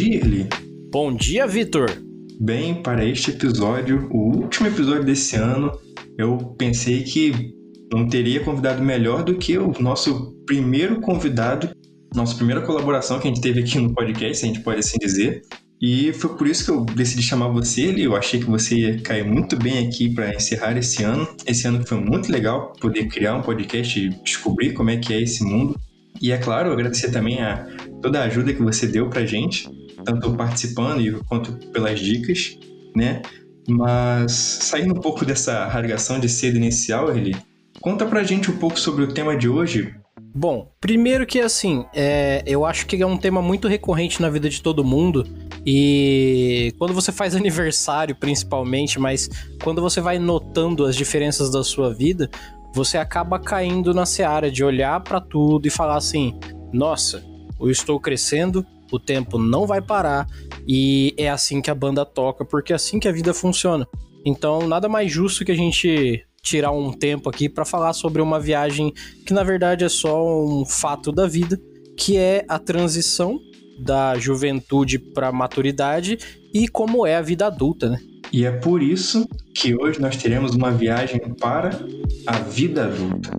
Bom dia, Eli. Bom dia, Vitor. Bem, para este episódio, o último episódio desse ano, eu pensei que não teria convidado melhor do que o nosso primeiro convidado, nossa primeira colaboração que a gente teve aqui no podcast, a gente pode assim dizer. E foi por isso que eu decidi chamar você, Eli. Eu achei que você ia cair muito bem aqui para encerrar esse ano. Esse ano foi muito legal poder criar um podcast e descobrir como é que é esse mundo. E é claro, agradecer também a toda a ajuda que você deu pra gente tanto participando quanto pelas dicas, né? Mas saindo um pouco dessa radiação de cedo inicial, ele conta pra gente um pouco sobre o tema de hoje. Bom, primeiro que assim, é, eu acho que é um tema muito recorrente na vida de todo mundo. E quando você faz aniversário, principalmente, mas quando você vai notando as diferenças da sua vida, você acaba caindo na seara de olhar para tudo e falar assim: nossa, eu estou crescendo, o tempo não vai parar e é assim que a banda toca, porque é assim que a vida funciona. Então, nada mais justo que a gente tirar um tempo aqui para falar sobre uma viagem que na verdade é só um fato da vida, que é a transição da juventude para maturidade e como é a vida adulta, né? E é por isso que hoje nós teremos uma viagem para a vida adulta.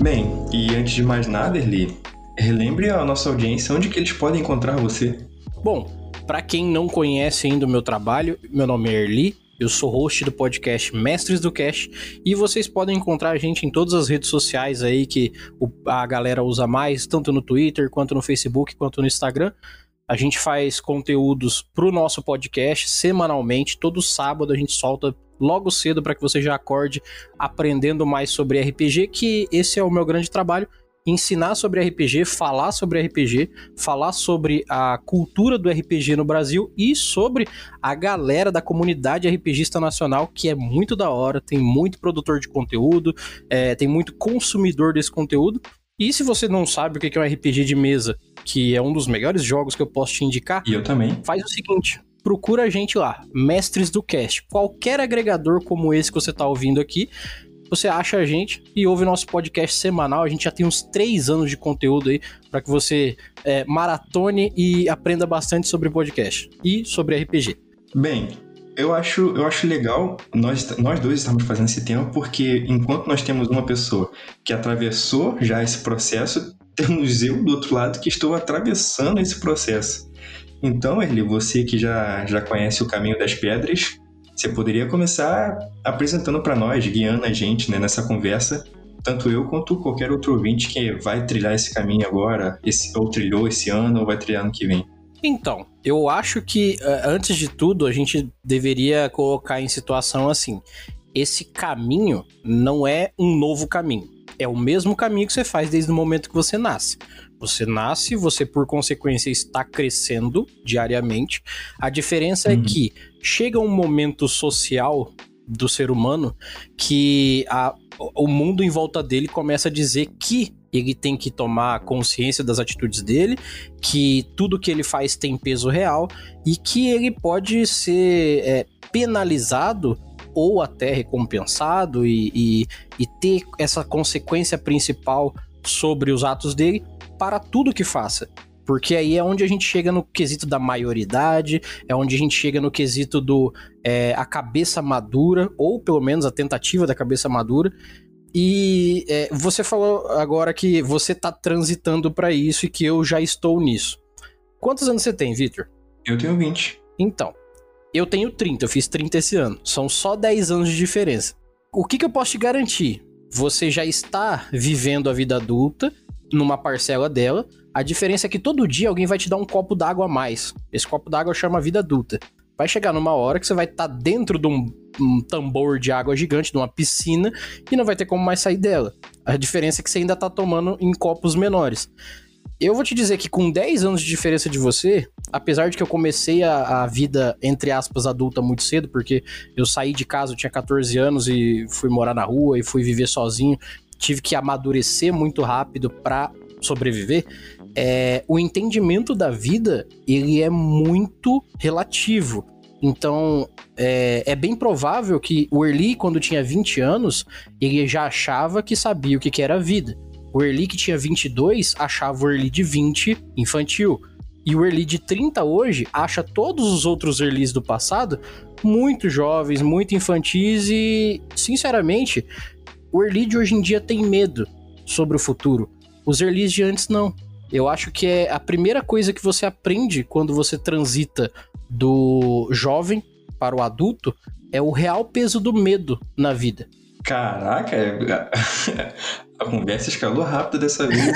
Bem, e antes de mais nada, Erli, relembre a nossa audiência onde que eles podem encontrar você. Bom, para quem não conhece ainda o meu trabalho, meu nome é Erli, eu sou host do podcast Mestres do Cash e vocês podem encontrar a gente em todas as redes sociais aí que a galera usa mais, tanto no Twitter, quanto no Facebook, quanto no Instagram. A gente faz conteúdos pro nosso podcast semanalmente, todo sábado a gente solta logo cedo para que você já acorde aprendendo mais sobre RPG, que esse é o meu grande trabalho, ensinar sobre RPG, falar sobre RPG, falar sobre a cultura do RPG no Brasil e sobre a galera da comunidade RPGista nacional, que é muito da hora, tem muito produtor de conteúdo, é, tem muito consumidor desse conteúdo. E se você não sabe o que é um RPG de mesa, que é um dos melhores jogos que eu posso te indicar, e eu também. Faz o seguinte, procura a gente lá, Mestres do Cast. Qualquer agregador como esse que você está ouvindo aqui, você acha a gente e ouve nosso podcast semanal. A gente já tem uns três anos de conteúdo aí para que você é, maratone e aprenda bastante sobre podcast e sobre RPG. Bem, eu acho, eu acho legal nós, nós dois estamos fazendo esse tema porque enquanto nós temos uma pessoa que atravessou já esse processo, temos eu do outro lado que estou atravessando esse processo. Então, Erli, você que já, já conhece o caminho das pedras, você poderia começar apresentando para nós, guiando a gente né, nessa conversa, tanto eu quanto qualquer outro ouvinte que vai trilhar esse caminho agora, esse, ou trilhou esse ano, ou vai trilhar ano que vem. Então, eu acho que eh, antes de tudo a gente deveria colocar em situação assim: esse caminho não é um novo caminho. É o mesmo caminho que você faz desde o momento que você nasce. Você nasce, você por consequência está crescendo diariamente. A diferença é uhum. é que chega um momento social do ser humano que a, o mundo em volta dele começa a dizer que ele tem que tomar consciência das atitudes dele, que tudo que ele faz tem peso real e que ele pode ser é, penalizado ou até recompensado e, e, e ter essa consequência principal sobre os atos dele para tudo que faça. Porque aí é onde a gente chega no quesito da maioridade, é onde a gente chega no quesito do é, a cabeça madura, ou pelo menos a tentativa da cabeça madura. E é, você falou agora que você tá transitando para isso e que eu já estou nisso. Quantos anos você tem, Victor? Eu tenho 20. Então, eu tenho 30, eu fiz 30 esse ano. São só 10 anos de diferença. O que, que eu posso te garantir? Você já está vivendo a vida adulta numa parcela dela. A diferença é que todo dia alguém vai te dar um copo d'água a mais. Esse copo d'água chama vida adulta. Vai chegar numa hora que você vai estar tá dentro de um, um, tambor de água gigante, de uma piscina, e não vai ter como mais sair dela. A diferença é que você ainda está tomando em copos menores. Eu vou te dizer que com 10 anos de diferença de você, apesar de que eu comecei a, a, vida, entre aspas, adulta muito cedo, porque eu saí de casa, eu tinha 14 anos e fui morar na rua e fui viver sozinho tive que amadurecer muito rápido para sobreviver, é, o entendimento da vida ele é muito relativo. Então, é, é, bem provável que o Erli, quando tinha 20 anos, ele já achava que sabia o que, que era a vida. O Erli que tinha 22 achava o Erli de 20 infantil. E o Erli de 30 hoje acha todos os outros Erlis do passado muito jovens, muito infantis e, sinceramente, o de hoje em dia tem medo sobre o futuro. Os Erlis de antes não. Eu acho que é a primeira coisa que você aprende quando você transita do jovem para o adulto é o real peso do medo na vida. Caraca, a conversa escalou rápido dessa vez.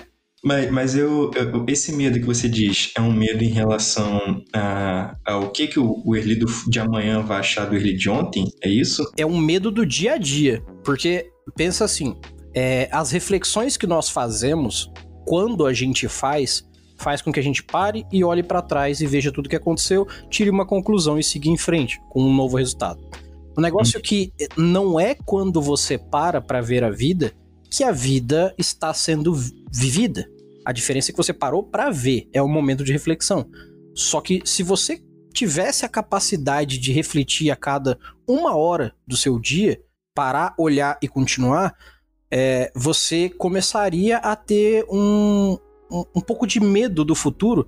mas, mas eu, eu, esse medo que você diz é um medo em relação a, ao que, que o, o Erli do, de amanhã vai achar do Erli de ontem? É isso? É um medo do dia a dia. Porque, pensa assim, é, as reflexões que nós fazemos quando a gente faz, faz com que a gente pare e olhe para trás e veja tudo o que aconteceu, tire uma conclusão e siga em frente com um novo resultado. O negócio hum. que não é quando você para para ver a vida que a vida está sendo vivida. A diferença é que você parou para ver, é um momento de reflexão. Só que se você tivesse a capacidade de refletir a cada uma hora do seu dia, parar, olhar e continuar, é, você começaria a ter um, um, um pouco de medo do futuro,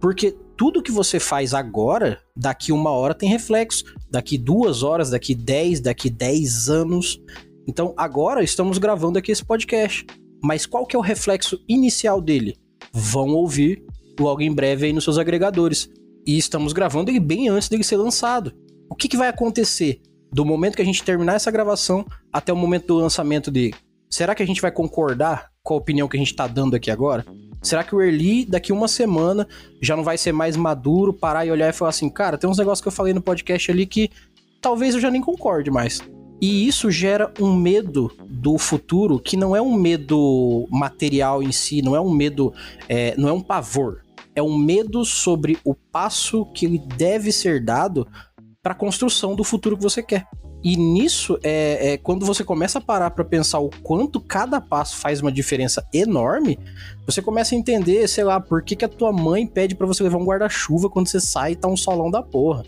porque tudo que você faz agora, daqui uma hora tem reflexo, daqui duas horas, daqui dez, daqui dez anos. Então agora estamos gravando aqui esse podcast. Mas qual que é o reflexo inicial dele? Vão ouvir logo em breve aí nos seus agregadores. E estamos gravando ele bem antes dele ser lançado. O que, que vai acontecer do momento que a gente terminar essa gravação até o momento do lançamento dele? Será que a gente vai concordar com a opinião que a gente está dando aqui agora? Será que o Early, daqui uma semana, já não vai ser mais maduro, parar e olhar e falar assim, cara, tem uns negócios que eu falei no podcast ali que talvez eu já nem concorde mais. E isso gera um medo do futuro que não é um medo material em si, não é um medo, é, não é um pavor. É um medo sobre o passo que deve ser dado para a construção do futuro que você quer. E nisso, é, é quando você começa a parar para pensar o quanto cada passo faz uma diferença enorme, você começa a entender, sei lá, por que, que a tua mãe pede para você levar um guarda-chuva quando você sai e tá um solão da porra.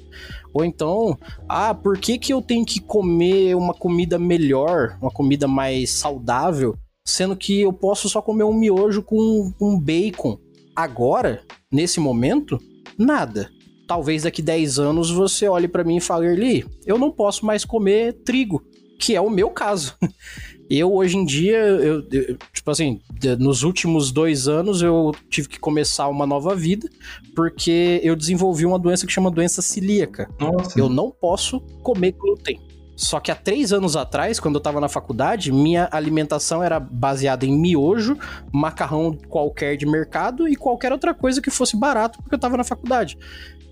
Ou então, ah, por que, que eu tenho que comer uma comida melhor, uma comida mais saudável, sendo que eu posso só comer um miojo com um bacon? Agora, nesse momento, nada talvez daqui 10 anos você olhe para mim e fale, Erli, eu não posso mais comer trigo, que é o meu caso. Eu, hoje em dia, eu, eu, tipo assim, nos últimos dois anos eu tive que começar uma nova vida, porque eu desenvolvi uma doença que chama doença celíaca. Nossa. Eu não posso comer glúten. Só que há três anos atrás, quando eu tava na faculdade, minha alimentação era baseada em miojo, macarrão qualquer de mercado e qualquer outra coisa que fosse barato, porque eu tava na faculdade.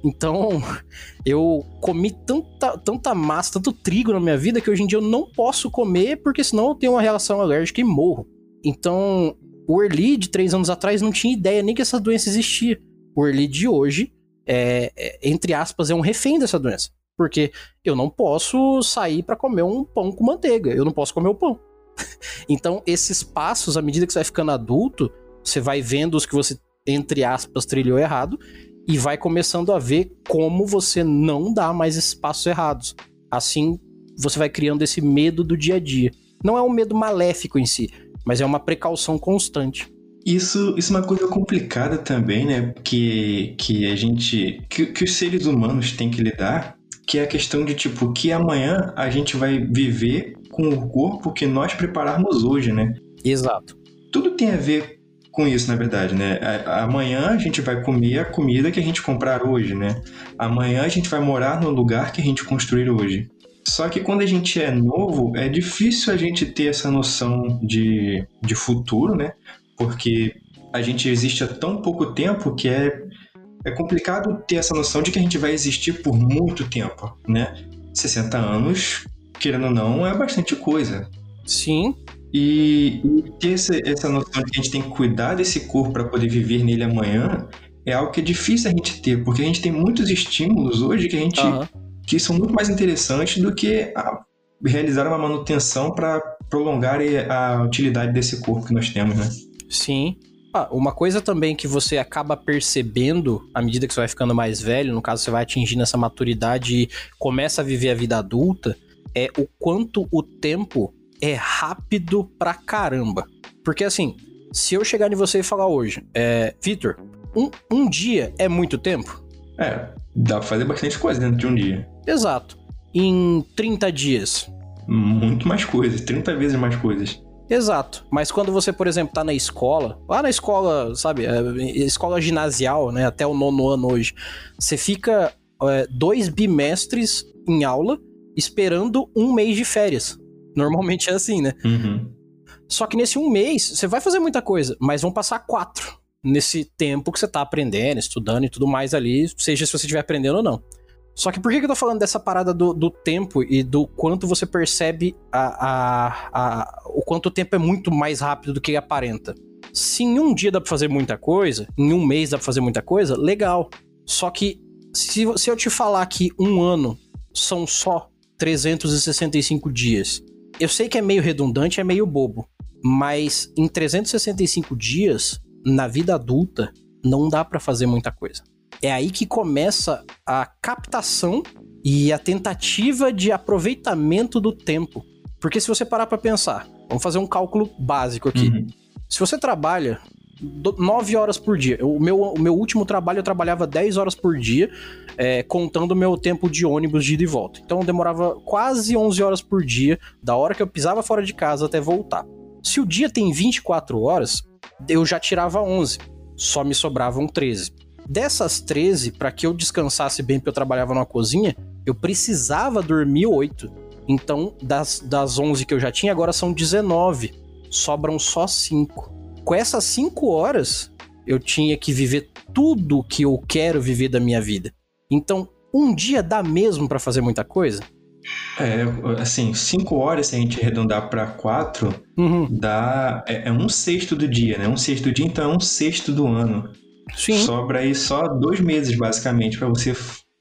Então, eu comi tanta, tanta massa, tanto trigo na minha vida que hoje em dia eu não posso comer porque senão eu tenho uma reação alérgica e morro. Então, o Early de três anos atrás não tinha ideia nem que essa doença existia. O Early de hoje, é, é, entre aspas, é um refém dessa doença. Porque eu não posso sair para comer um pão com manteiga, eu não posso comer o pão. então, esses passos, à medida que você vai ficando adulto, você vai vendo os que você, entre aspas, trilhou errado e vai começando a ver como você não dá mais esses passos errados. Assim, você vai criando esse medo do dia a dia. Não é um medo maléfico em si, mas é uma precaução constante. Isso, isso é uma coisa complicada também, né? Que, que a gente. Que, que os seres humanos têm que lidar, que é a questão de tipo, que amanhã a gente vai viver com o corpo que nós prepararmos hoje, né? Exato. Tudo tem a ver com isso, na verdade, né? Amanhã a gente vai comer a comida que a gente comprar hoje, né? Amanhã a gente vai morar no lugar que a gente construir hoje. Só que quando a gente é novo, é difícil a gente ter essa noção de, de futuro, né? Porque a gente existe há tão pouco tempo que é, é complicado ter essa noção de que a gente vai existir por muito tempo, né? 60 anos, querendo ou não, é bastante coisa. Sim, e, e ter essa, essa noção de que a gente tem que cuidar desse corpo para poder viver nele amanhã é algo que é difícil a gente ter, porque a gente tem muitos estímulos hoje que a gente uhum. que são muito mais interessantes do que a, realizar uma manutenção para prolongar a utilidade desse corpo que nós temos, né? Sim. Ah, uma coisa também que você acaba percebendo à medida que você vai ficando mais velho, no caso você vai atingindo essa maturidade e começa a viver a vida adulta, é o quanto o tempo é rápido pra caramba. Porque assim, se eu chegar em você e falar hoje, é, Vitor, um, um dia é muito tempo? É, dá pra fazer bastante coisa dentro de um dia. Exato. Em 30 dias? Muito mais coisas, 30 vezes mais coisas. Exato. Mas quando você, por exemplo, tá na escola, lá na escola, sabe, é, escola ginasial, né, até o nono ano hoje, você fica é, dois bimestres em aula esperando um mês de férias. Normalmente é assim, né? Uhum. Só que nesse um mês, você vai fazer muita coisa, mas vão passar quatro nesse tempo que você tá aprendendo, estudando e tudo mais ali, seja se você estiver aprendendo ou não. Só que por que, eu tô falando dessa parada do, do tempo e do quanto você percebe a, a, a, o quanto o tempo é muito mais rápido do que aparenta? Se em um dia dá pra fazer muita coisa, em um mês dá pra fazer muita coisa, legal. Só que se, se eu te falar que um ano são só 365 dias, eu sei que é meio redundante, é meio bobo, mas em 365 dias, na vida adulta, não dá para fazer muita coisa é aí que começa a captação e a tentativa de aproveitamento do tempo. Porque se você parar para pensar, vamos fazer um cálculo básico aqui. Uhum. Se você trabalha 9 horas por dia, o meu, o meu último trabalho eu trabalhava 10 horas por dia, é, contando o meu tempo de ônibus de ida e volta. Então demorava quase 11 horas por dia, da hora que eu pisava fora de casa até voltar. Se o dia tem 24 horas, eu já tirava 11, só me sobravam 13. Dessas 13, para que eu descansasse bem, porque eu trabalhava numa cozinha, eu precisava dormir 8. Então, das, das 11 que eu já tinha, agora são 19. Sobram só 5. Com essas 5 horas, eu tinha que viver tudo que eu quero viver da minha vida. Então, um dia dá mesmo para fazer muita coisa? É, assim, 5 horas, se a gente arredondar para 4, uhum. dá. É, é, um sexto do dia, né? Um sexto do dia, então é um sexto do ano. Sim. Sobra aí só dois meses, basicamente, para você.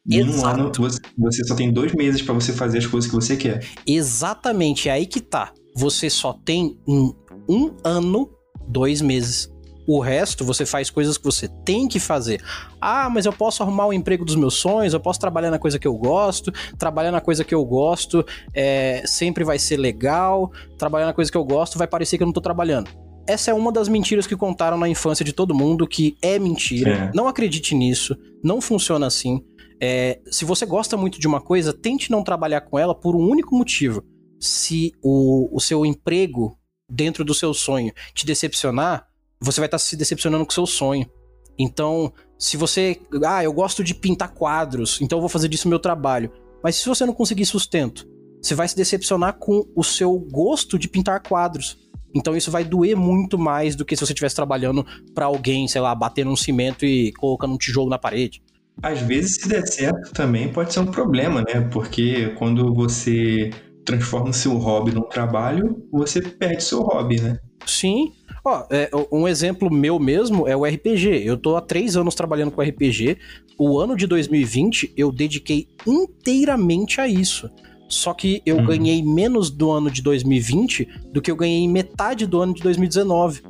Em um ano, você, só tem dois meses para você fazer as coisas que você quer. Exatamente, é aí que tá. Você só tem um, um ano, dois meses. O resto você faz coisas que você tem que fazer. Ah, mas eu posso arrumar o emprego dos meus sonhos, eu posso trabalhar na coisa que eu gosto, trabalhar na coisa que eu gosto é, sempre vai ser legal, trabalhar na coisa que eu gosto vai parecer que eu não tô trabalhando essa é uma das mentiras que contaram na infância de todo mundo, que é mentira. É. Não acredite nisso, não funciona assim. É, se você gosta muito de uma coisa, tente não trabalhar com ela por um único motivo. Se o, o seu emprego dentro do seu sonho te decepcionar, você vai estar se decepcionando com o seu sonho. Então, se você. Ah, eu gosto de pintar quadros, então eu vou fazer disso meu trabalho. Mas se você não conseguir sustento, você vai se decepcionar com o seu gosto de pintar quadros. Então isso vai doer muito mais do que se você estivesse trabalhando para alguém, sei lá, bater num cimento e colocando um tijolo na parede. Às vezes, se der certo, também pode ser um problema, né? Porque quando você transforma o seu hobby num trabalho, você perde seu hobby, né? Sim. Ó, é, um exemplo meu mesmo é o RPG. Eu tô há três anos trabalhando com RPG. O ano de 2020 eu dediquei inteiramente a isso. Só que eu uhum. ganhei menos do ano de 2020 do que eu ganhei em metade do ano de 2019.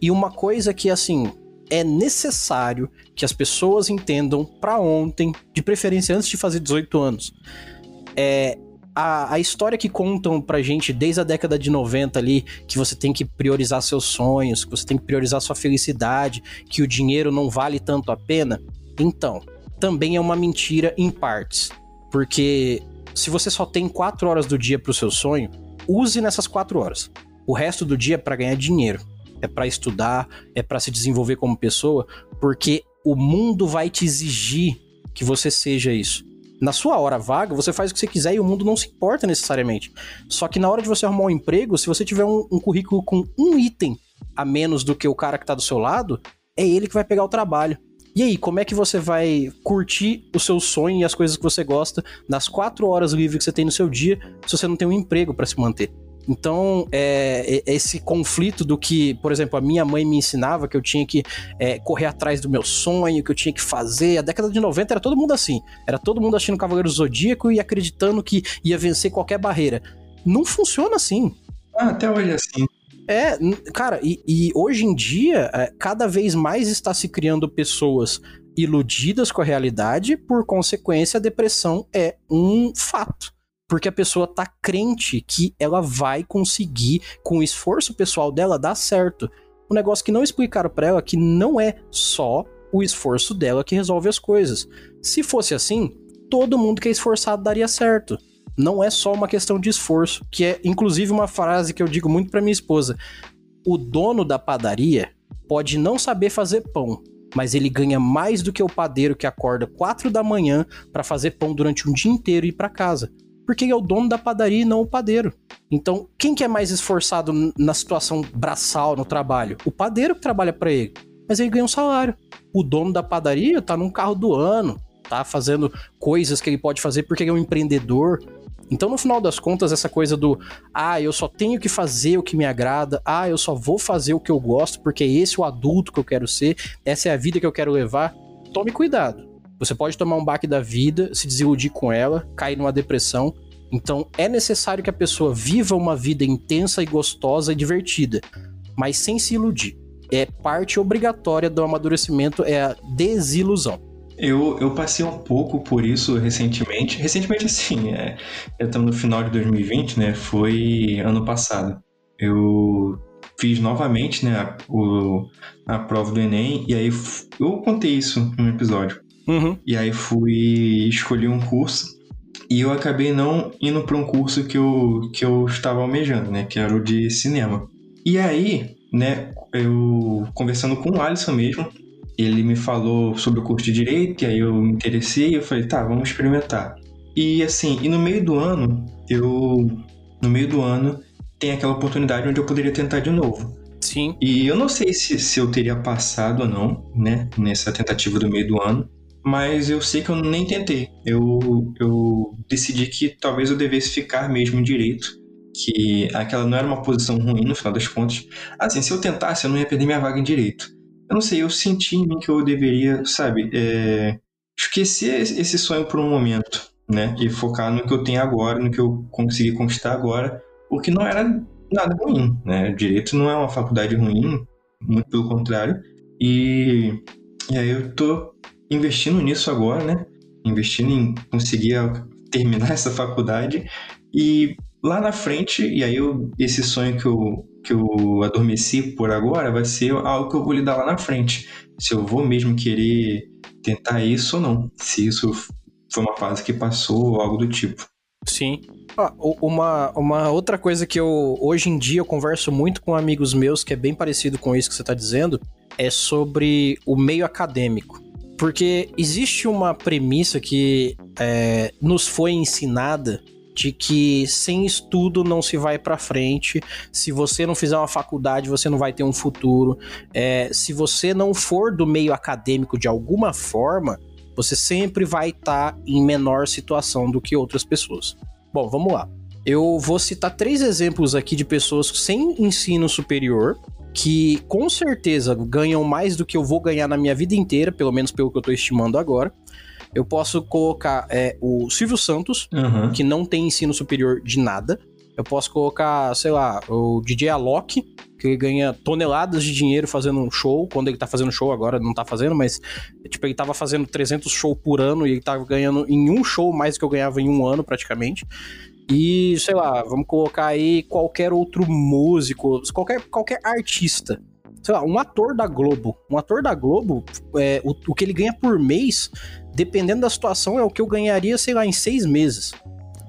E uma coisa que, assim, é necessário que as pessoas entendam para ontem, de preferência antes de fazer 18 anos. É a, a história que contam pra gente desde a década de 90 ali, que você tem que priorizar seus sonhos, que você tem que priorizar sua felicidade, que o dinheiro não vale tanto a pena. Então, também é uma mentira em partes. Porque se você só tem quatro horas do dia para o seu sonho, use nessas quatro horas. O resto do dia é para ganhar dinheiro, é para estudar, é para se desenvolver como pessoa, porque o mundo vai te exigir que você seja isso. Na sua hora vaga, você faz o que você quiser e o mundo não se importa necessariamente. Só que na hora de você arrumar um emprego, se você tiver um, um currículo com um item a menos do que o cara que está do seu lado, é ele que vai pegar o trabalho. E aí, como é que você vai curtir o seu sonho e as coisas que você gosta nas quatro horas livres que você tem no seu dia se você não tem um emprego para se manter? Então, é, é, esse conflito do que, por exemplo, a minha mãe me ensinava que eu tinha que é, correr atrás do meu sonho, que eu tinha que fazer. A década de 90 era todo mundo assim. Era todo mundo achando Cavaleiro Zodíaco e acreditando que ia vencer qualquer barreira. Não funciona assim. Ah, até hoje é assim. É, cara, e, e hoje em dia, é, cada vez mais está se criando pessoas iludidas com a realidade, por consequência, a depressão é um fato. Porque a pessoa tá crente que ela vai conseguir, com o esforço pessoal dela, dar certo. Um negócio que não explicaram para ela que não é só o esforço dela que resolve as coisas. Se fosse assim, todo mundo que é esforçado daria certo. Não é só uma questão de esforço, que é inclusive uma frase que eu digo muito para minha esposa. O dono da padaria pode não saber fazer pão, mas ele ganha mais do que o padeiro que acorda 4 da manhã para fazer pão durante um dia inteiro e ir para casa. Porque é o dono da padaria e não o padeiro. Então, quem que é mais esforçado na situação braçal no trabalho? O padeiro que trabalha para ele, mas ele ganha um salário. O dono da padaria tá num carro do ano, tá fazendo coisas que ele pode fazer porque ele é um empreendedor. Então, no final das contas, essa coisa do ah, eu só tenho que fazer o que me agrada, ah, eu só vou fazer o que eu gosto porque é esse o adulto que eu quero ser, essa é a vida que eu quero levar. Tome cuidado. Você pode tomar um baque da vida, se desiludir com ela, cair numa depressão. Então, é necessário que a pessoa viva uma vida intensa e gostosa e divertida, mas sem se iludir. É parte obrigatória do amadurecimento é a desilusão. Eu, eu passei um pouco por isso recentemente. Recentemente, assim, é, estamos no final de 2020, né? Foi ano passado. Eu fiz novamente, né, a, o, a prova do Enem, e aí eu contei isso no episódio. Uhum. E aí fui escolher um curso, e eu acabei não indo para um curso que eu, que eu estava almejando, né, que era o de cinema. E aí, né, eu conversando com o Alisson mesmo, ele me falou sobre o curso de direito, e aí eu me interessei e eu falei, tá, vamos experimentar. E assim, e no meio do ano, eu no meio do ano tem aquela oportunidade onde eu poderia tentar de novo. Sim. E eu não sei se, se eu teria passado ou não, né, nessa tentativa do meio do ano, mas eu sei que eu nem tentei. Eu, eu decidi que talvez eu devesse ficar mesmo em direito, que aquela não era uma posição ruim no final das contas. Assim, se eu tentasse, eu não ia perder minha vaga em direito. Eu não sei, eu senti em mim que eu deveria, sabe, é, esquecer esse sonho por um momento, né? E focar no que eu tenho agora, no que eu consegui conquistar agora, o que não era nada ruim, né? Direito não é uma faculdade ruim, muito pelo contrário. E, e aí eu tô investindo nisso agora, né? Investindo em conseguir terminar essa faculdade e lá na frente, e aí eu, esse sonho que eu que eu adormeci por agora vai ser algo que eu vou lidar lá na frente. Se eu vou mesmo querer tentar isso ou não. Se isso foi uma fase que passou ou algo do tipo. Sim. Ah, uma, uma outra coisa que eu hoje em dia eu converso muito com amigos meus que é bem parecido com isso que você está dizendo é sobre o meio acadêmico. Porque existe uma premissa que é, nos foi ensinada de que sem estudo não se vai para frente. Se você não fizer uma faculdade, você não vai ter um futuro. É, se você não for do meio acadêmico de alguma forma, você sempre vai estar tá em menor situação do que outras pessoas. Bom, vamos lá. Eu vou citar três exemplos aqui de pessoas sem ensino superior que com certeza ganham mais do que eu vou ganhar na minha vida inteira, pelo menos pelo que eu estou estimando agora. Eu posso colocar é, o Silvio Santos, uhum. que não tem ensino superior de nada. Eu posso colocar, sei lá, o DJ Alok, que ele ganha toneladas de dinheiro fazendo um show, quando ele tá fazendo show agora, não tá fazendo, mas tipo, ele tava fazendo 300 shows por ano e ele tava ganhando em um show mais do que eu ganhava em um ano praticamente. E, sei lá, vamos colocar aí qualquer outro músico, qualquer, qualquer artista. Sei lá, um ator da Globo. Um ator da Globo, é, o, o que ele ganha por mês dependendo da situação, é o que eu ganharia, sei lá, em seis meses.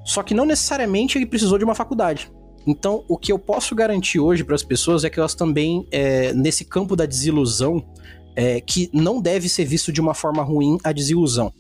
Só que não necessariamente ele precisou de uma faculdade. Então, o que eu posso garantir hoje para as pessoas é que elas também, é, nesse campo da desilusão, é, que não deve ser visto de uma forma ruim a desilusão,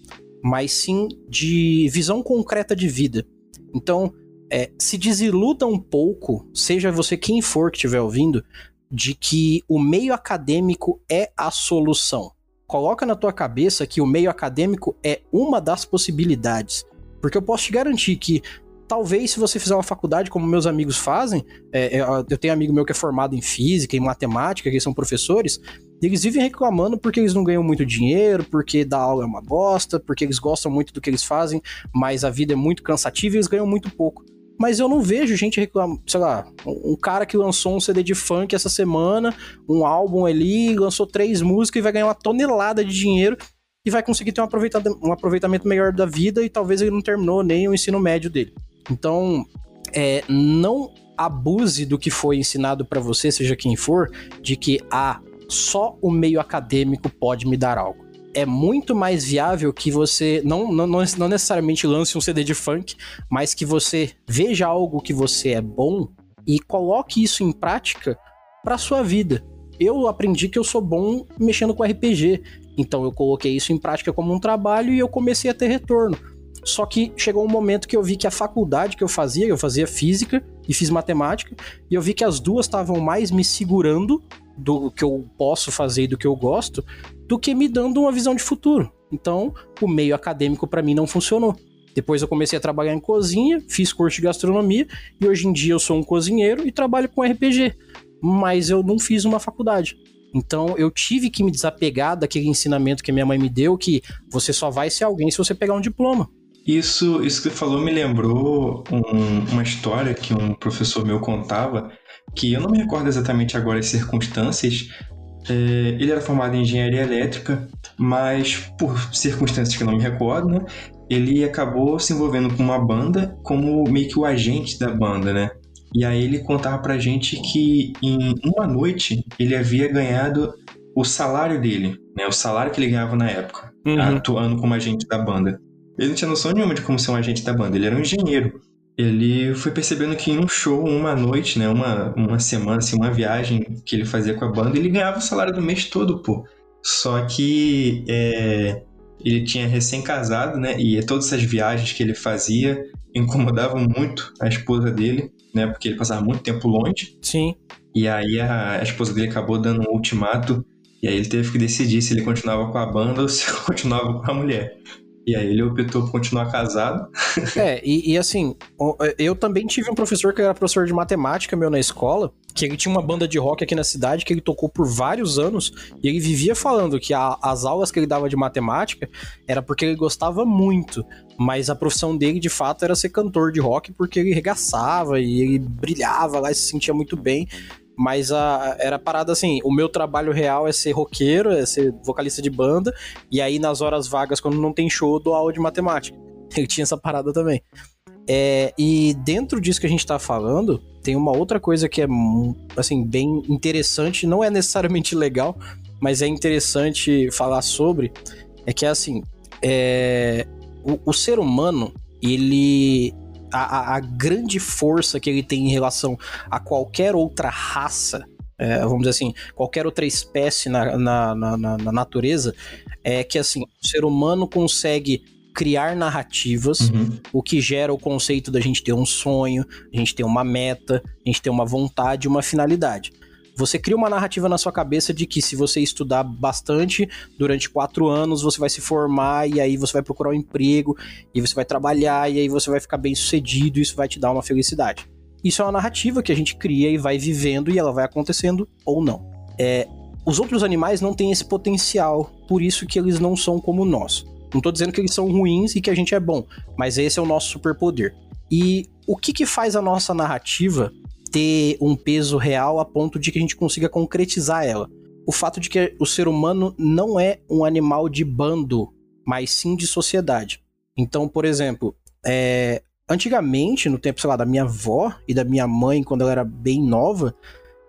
mas sim de visão concreta de vida. Então, é, se desiluda um pouco, seja você quem for que estiver ouvindo, de que o meio acadêmico é a solução coloca na tua cabeça que o meio acadêmico é uma das possibilidades. Porque eu posso te garantir que talvez se você fizer uma faculdade como meus amigos fazem, é, é eu tenho amigo meu que é formado em física, em matemática, que são professores, eles vivem reclamando porque eles não ganham muito dinheiro, porque dar aula é uma bosta, porque eles gostam muito do que eles fazem, mas a vida é muito cansativa e eles ganham muito pouco. Mas eu não vejo gente reclamando, sei lá, um cara que lançou um CD de funk essa semana, um álbum ali, lançou três músicas e vai ganhar uma tonelada de dinheiro e vai conseguir ter um aproveitamento, um aproveitamento melhor da vida e talvez ele não terminou nem o ensino médio dele. Então, é, não abuse do que foi ensinado para você, seja quem for, de que ah, só o meio acadêmico pode me dar algo. É muito mais viável que você não, não, não necessariamente lance um CD de funk, mas que você veja algo que você é bom e coloque isso em prática para sua vida. Eu aprendi que eu sou bom mexendo com RPG, então eu coloquei isso em prática como um trabalho e eu comecei a ter retorno. Só que chegou um momento que eu vi que a faculdade que eu fazia, eu fazia física e fiz matemática, e eu vi que as duas estavam mais me segurando do que eu posso fazer e do que eu gosto, do que me dando uma visão de futuro. Então, o meio acadêmico para mim não funcionou. Depois eu comecei a trabalhar em cozinha, fiz curso de gastronomia e hoje em dia eu sou um cozinheiro e trabalho com RPG. Mas eu não fiz uma faculdade. Então eu tive que me desapegar daquele ensinamento que minha mãe me deu que você só vai ser alguém se você pegar um diploma. Isso, isso que você falou me lembrou um, uma história que um professor meu contava, que eu não me recordo exatamente agora as circunstâncias. É, ele era formado em engenharia elétrica, mas por circunstâncias que eu não me recordo, né, ele acabou se envolvendo com uma banda como meio que o agente da banda, né? E aí ele contava pra gente que em uma noite ele havia ganhado o salário dele, né? O salário que ele ganhava na época, uhum. atuando como agente da banda. Ele não tinha noção nenhuma de como ser um agente da banda, ele era um engenheiro. Ele foi percebendo que em um show, uma noite, né, uma, uma semana, assim, uma viagem que ele fazia com a banda, ele ganhava o salário do mês todo, pô. Só que é, ele tinha recém-casado, né, e todas essas viagens que ele fazia incomodavam muito a esposa dele, né, porque ele passava muito tempo longe. Sim. E aí a, a esposa dele acabou dando um ultimato e aí ele teve que decidir se ele continuava com a banda ou se continuava com a mulher. E aí ele optou por continuar casado. É, e, e, assim, eu também tive um professor que era professor de matemática meu na escola, que ele tinha uma banda de rock aqui na cidade que ele tocou por vários anos, e ele vivia falando que a, as aulas que ele dava de matemática era porque ele gostava muito, mas a profissão dele de fato era ser cantor de rock porque ele regaçava e ele brilhava lá e se sentia muito bem. Mas a, era parada assim: o meu trabalho real é ser roqueiro, é ser vocalista de banda, e aí nas horas vagas, quando não tem show, eu dou aula de matemática. Ele tinha essa parada também. É, e dentro disso que a gente tá falando, tem uma outra coisa que é, assim, bem interessante, não é necessariamente legal, mas é interessante falar sobre, é que, assim, é, o, o ser humano, ele a, a, grande força que ele tem em relação a qualquer outra raça, é, vamos dizer assim, qualquer outra espécie na, na, na, na, natureza, é que assim, o ser humano consegue criar narrativas, uhum. o que gera o conceito da gente ter um sonho, a gente ter uma meta, a gente ter uma vontade, uma finalidade. Você cria uma narrativa na sua cabeça de que se você estudar bastante durante quatro anos, você vai se formar e aí você vai procurar um emprego e você vai trabalhar e aí você vai ficar bem sucedido e isso vai te dar uma felicidade. Isso é uma narrativa que a gente cria e vai vivendo e ela vai acontecendo ou não. É, os outros animais não têm esse potencial, por isso que eles não são como nós. Não estou dizendo que eles são ruins e que a gente é bom, mas esse é o nosso superpoder. E o que, que faz a nossa narrativa ter um peso real a ponto de que a gente consiga concretizar ela. O fato de que o ser humano não é um animal de bando, mas sim de sociedade. Então, por exemplo, é, antigamente, no tempo, sei lá, da minha avó e da minha mãe, quando ela era bem nova,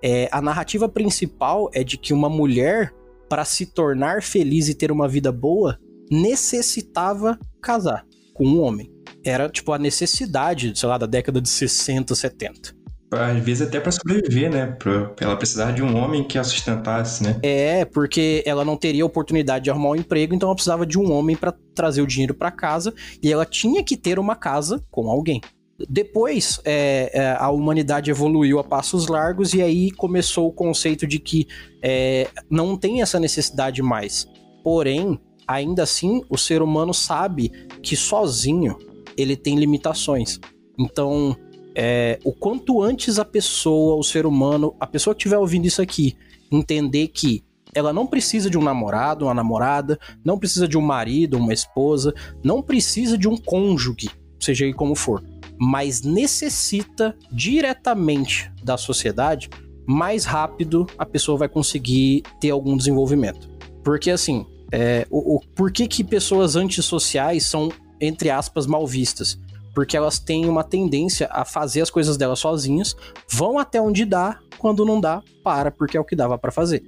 é, a narrativa principal é de que uma mulher, para se tornar feliz e ter uma vida boa, necessitava casar com um homem. Era, tipo, a necessidade, sei lá, da década de 60, 70 às vezes até para sobreviver, né? Pra, ela precisar de um homem que a sustentasse, né? É, porque ela não teria oportunidade de arrumar um emprego, então ela precisava de um homem para trazer o dinheiro para casa e ela tinha que ter uma casa com alguém. Depois, é, é, a humanidade evoluiu a passos largos e aí começou o conceito de que é, não tem essa necessidade mais. Porém, ainda assim, o ser humano sabe que sozinho ele tem limitações. Então, é, o quanto antes a pessoa, o ser humano, a pessoa que estiver ouvindo isso aqui, entender que ela não precisa de um namorado, uma namorada, não precisa de um marido, uma esposa, não precisa de um cônjuge, seja ele como for. mas necessita diretamente da sociedade, mais rápido a pessoa vai conseguir ter algum desenvolvimento. Porque assim, é, o, o, por que, que pessoas antissociais são, entre aspas, mal vistas? Porque elas têm uma tendência a fazer as coisas delas sozinhas, vão até onde dá, quando não dá, para, porque é o que dava para fazer.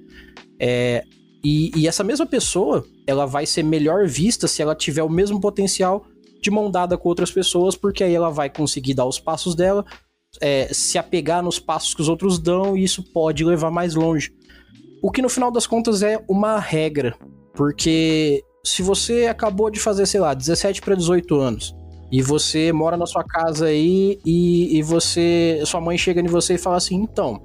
É, e, e, essa mesma pessoa, ela vai ser melhor vista se ela tiver o mesmo potencial de mão dada com outras pessoas, porque aí ela vai conseguir dar os passos dela, é, se apegar nos passos que os outros dão, e isso pode levar mais longe. O que no final das contas é uma regra, porque se você acabou de fazer, sei lá, 17 para 18 anos, e você mora na sua casa aí e, e você, sua mãe chega em você e fala assim, então,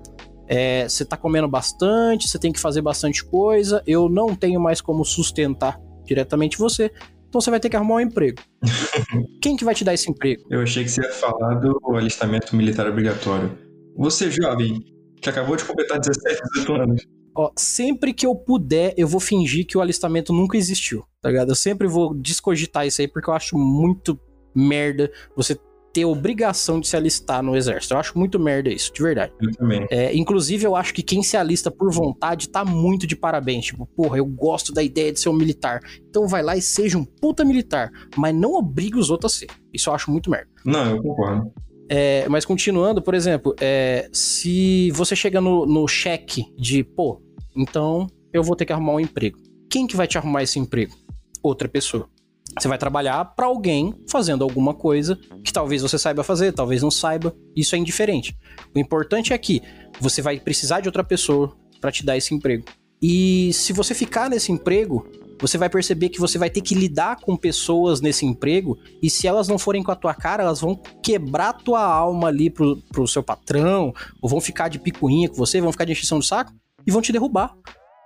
é, você tá comendo bastante, você tem que fazer bastante coisa, eu não tenho mais como sustentar diretamente você, então você vai ter que arrumar um emprego. Quem que vai te dar esse emprego? Eu achei que você ia falar do alistamento militar obrigatório. Você, jovem, que acabou de completar 17, 18 anos. Ó, sempre que eu puder, eu vou fingir que o alistamento nunca existiu, tá ligado? Eu sempre vou descogitar isso aí porque eu acho muito merda você ter obrigação de se alistar no exército. Eu acho muito merda isso, de verdade. Eu também. É, inclusive, eu acho que quem se alista por vontade tá muito de parabéns. Tipo, porra, eu gosto da ideia de ser um militar. Então vai lá e seja um puta militar. Mas não obrigue os outros a ser. Isso eu acho muito merda. Não, eu concordo. É, mas continuando, por exemplo, é, se você chega no, no cheque de, pô, então eu vou ter que arrumar um emprego. Quem que vai te arrumar esse emprego? Outra pessoa. Você vai trabalhar para alguém fazendo alguma coisa que talvez você saiba fazer, talvez não saiba. Isso é indiferente. O importante é que você vai precisar de outra pessoa para te dar esse emprego. E se você ficar nesse emprego, você vai perceber que você vai ter que lidar com pessoas nesse emprego e se elas não forem com a tua cara, elas vão quebrar tua alma ali pro, pro seu patrão, ou vão ficar de picuinha com você, vão ficar de encheção de saco e vão te derrubar.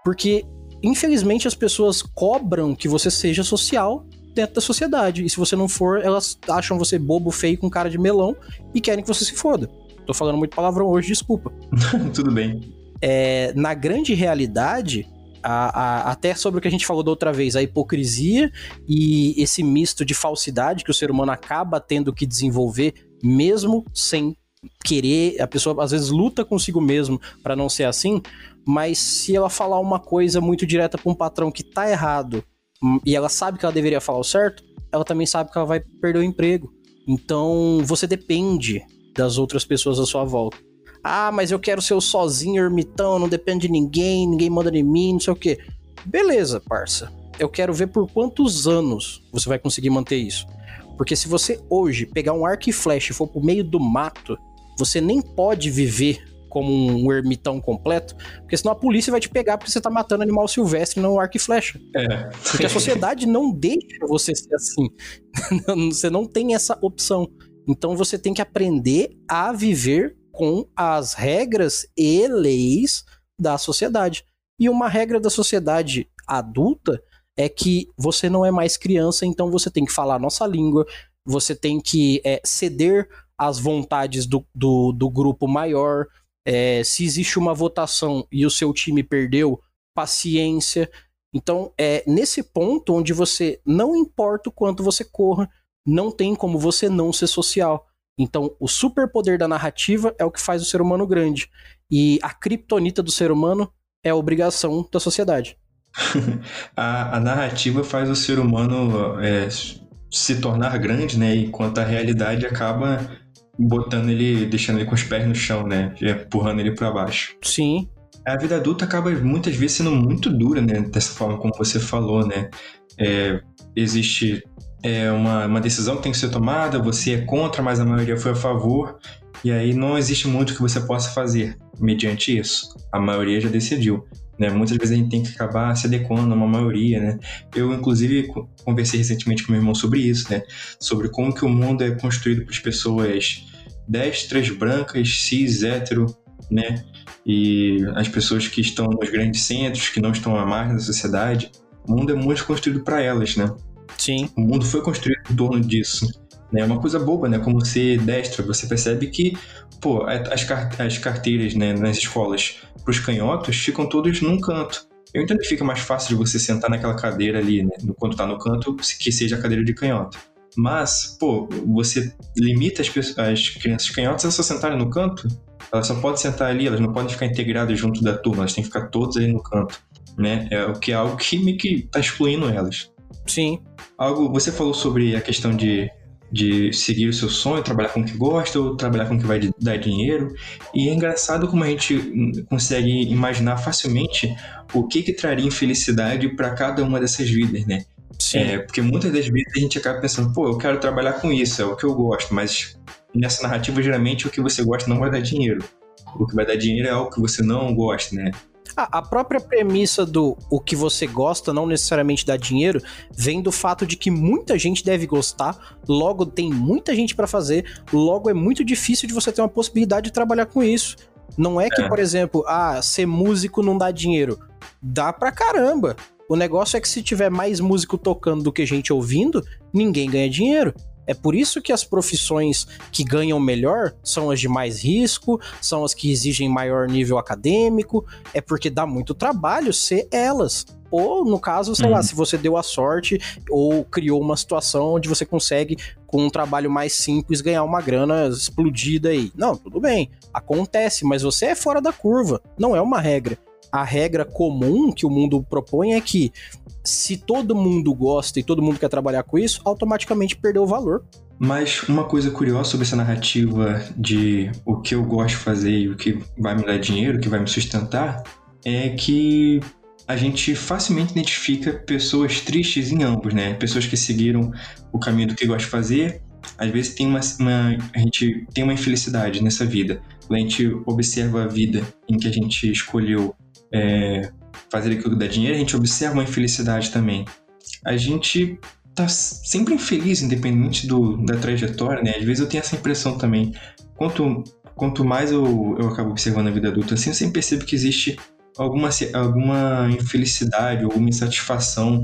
Porque, infelizmente, as pessoas cobram que você seja social dentro da sociedade. E se você não for, elas acham você bobo, feio, com cara de melão e querem que você se foda. Tô falando muito palavrão hoje, desculpa. Tudo bem. É, na grande realidade, a, a, até sobre o que a gente falou da outra vez, a hipocrisia e esse misto de falsidade que o ser humano acaba tendo que desenvolver, mesmo sem querer, a pessoa às vezes luta consigo mesmo para não ser assim, mas se ela falar uma coisa muito direta para um patrão que tá errado e ela sabe que ela deveria falar o certo, ela também sabe que ela vai perder o emprego. Então você depende das outras pessoas à sua volta. Ah, mas eu quero ser o sozinho, ermitão, não depende de ninguém, ninguém manda em mim, não sei o quê. Beleza, parça. Eu quero ver por quantos anos você vai conseguir manter isso. Porque se você hoje pegar um arco e flecha e for pro meio do mato, você nem pode viver como um ermitão completo, porque senão a polícia vai te pegar porque você tá matando animal silvestre no arco e flecha. É. Porque a sociedade não deixa você ser assim. você não tem essa opção. Então você tem que aprender a viver com as regras e leis da sociedade. E uma regra da sociedade adulta é que você não é mais criança, então você tem que falar a nossa língua, você tem que é, ceder às vontades do, do, do grupo maior, é, se existe uma votação e o seu time perdeu, paciência. Então, é nesse ponto onde você não importa o quanto você corra, não tem como você não ser social. Então, o superpoder da narrativa é o que faz o ser humano grande. E a criptonita do ser humano é a obrigação da sociedade. a, a, narrativa faz o ser humano é, se tornar grande, né? Enquanto a realidade acaba botando ele, deixando ele com os pés no chão, né? Empurrando ele para baixo. Sim. A vida adulta acaba muitas vezes sendo muito dura, né? Dessa forma como você falou, né? É, existe é, uma, uma decisão que tem que ser tomada, você é contra, mas a maioria foi a favor, e aí não existe muito que você possa fazer mediante isso. A maioria já decidiu. Né? Muitas vezes a gente tem que acabar se adequando a uma maioria, né? Eu, inclusive, conversei recentemente com meu irmão sobre isso, né? Sobre como que o mundo é construído por pessoas destras, brancas, cis, hétero, né? E as pessoas que estão nos grandes centros, que não estão à margem da sociedade, o mundo é muito construído para elas, né? Sim. O mundo foi construído em torno disso. Né? É uma coisa boba, né? Como ser destra, você percebe que, pô, as, as carteiras né, nas escolas para os canhotos ficam todos num canto. Eu entendo que fica mais fácil de você sentar naquela cadeira ali, né? Quando tá no canto, que seja a cadeira de canhota. Mas, pô, você limita as, pessoas, as crianças canhotas a só sentarem no canto? Elas só podem sentar ali, elas não podem ficar integradas junto da turma, elas têm que ficar todas aí no canto, né? É o que é algo que meio que tá excluindo elas. Sim. Algo, você falou sobre a questão de, de seguir o seu sonho, trabalhar com o que gosta ou trabalhar com o que vai dar dinheiro. E é engraçado como a gente consegue imaginar facilmente o que que traria infelicidade para cada uma dessas vidas, né? Sim. É, porque muitas das vezes a gente acaba pensando, pô, eu quero trabalhar com isso, é o que eu gosto, mas nessa narrativa, geralmente, o que você gosta não vai dar dinheiro. O que vai dar dinheiro é algo que você não gosta, né? A, própria premissa do o que você gosta não necessariamente dá dinheiro vem do fato de que muita gente deve gostar, logo tem muita gente para fazer, logo é muito difícil de você ter uma possibilidade de trabalhar com isso. Não é que, é. por exemplo, ah, ser músico não dá dinheiro. Dá pra caramba. O negócio é que se tiver mais músico tocando do que gente ouvindo, ninguém ganha dinheiro. É por isso que as profissões que ganham melhor são as de mais risco, são as que exigem maior nível acadêmico, é porque dá muito trabalho ser elas. Ou, no caso, sei lá, uhum. se você deu a sorte ou criou uma situação onde você consegue, com um trabalho mais simples, ganhar uma grana explodida aí. Não, tudo bem, acontece, mas você é fora da curva, não é uma regra a regra comum que o mundo propõe é que se todo mundo gosta e todo mundo quer trabalhar com isso, automaticamente perdeu o valor. Mas uma coisa curiosa sobre essa narrativa de o que eu gosto de fazer e o que vai me dar dinheiro, o que vai me sustentar, é que a gente facilmente identifica pessoas tristes em ambos, né? Pessoas que seguiram o caminho do que gosta de fazer, às vezes tem uma, uma, a gente tem uma infelicidade nessa vida. Quando a gente observa a vida em que a gente escolheu é, fazer aquilo que dá dinheiro, a gente observa uma infelicidade também. A gente tá sempre infeliz, independente do, da trajetória, né? Às vezes eu tenho essa impressão também. Quanto, quanto mais eu, eu acabo observando a vida adulta, assim, eu sempre percebo que existe alguma, alguma infelicidade, alguma insatisfação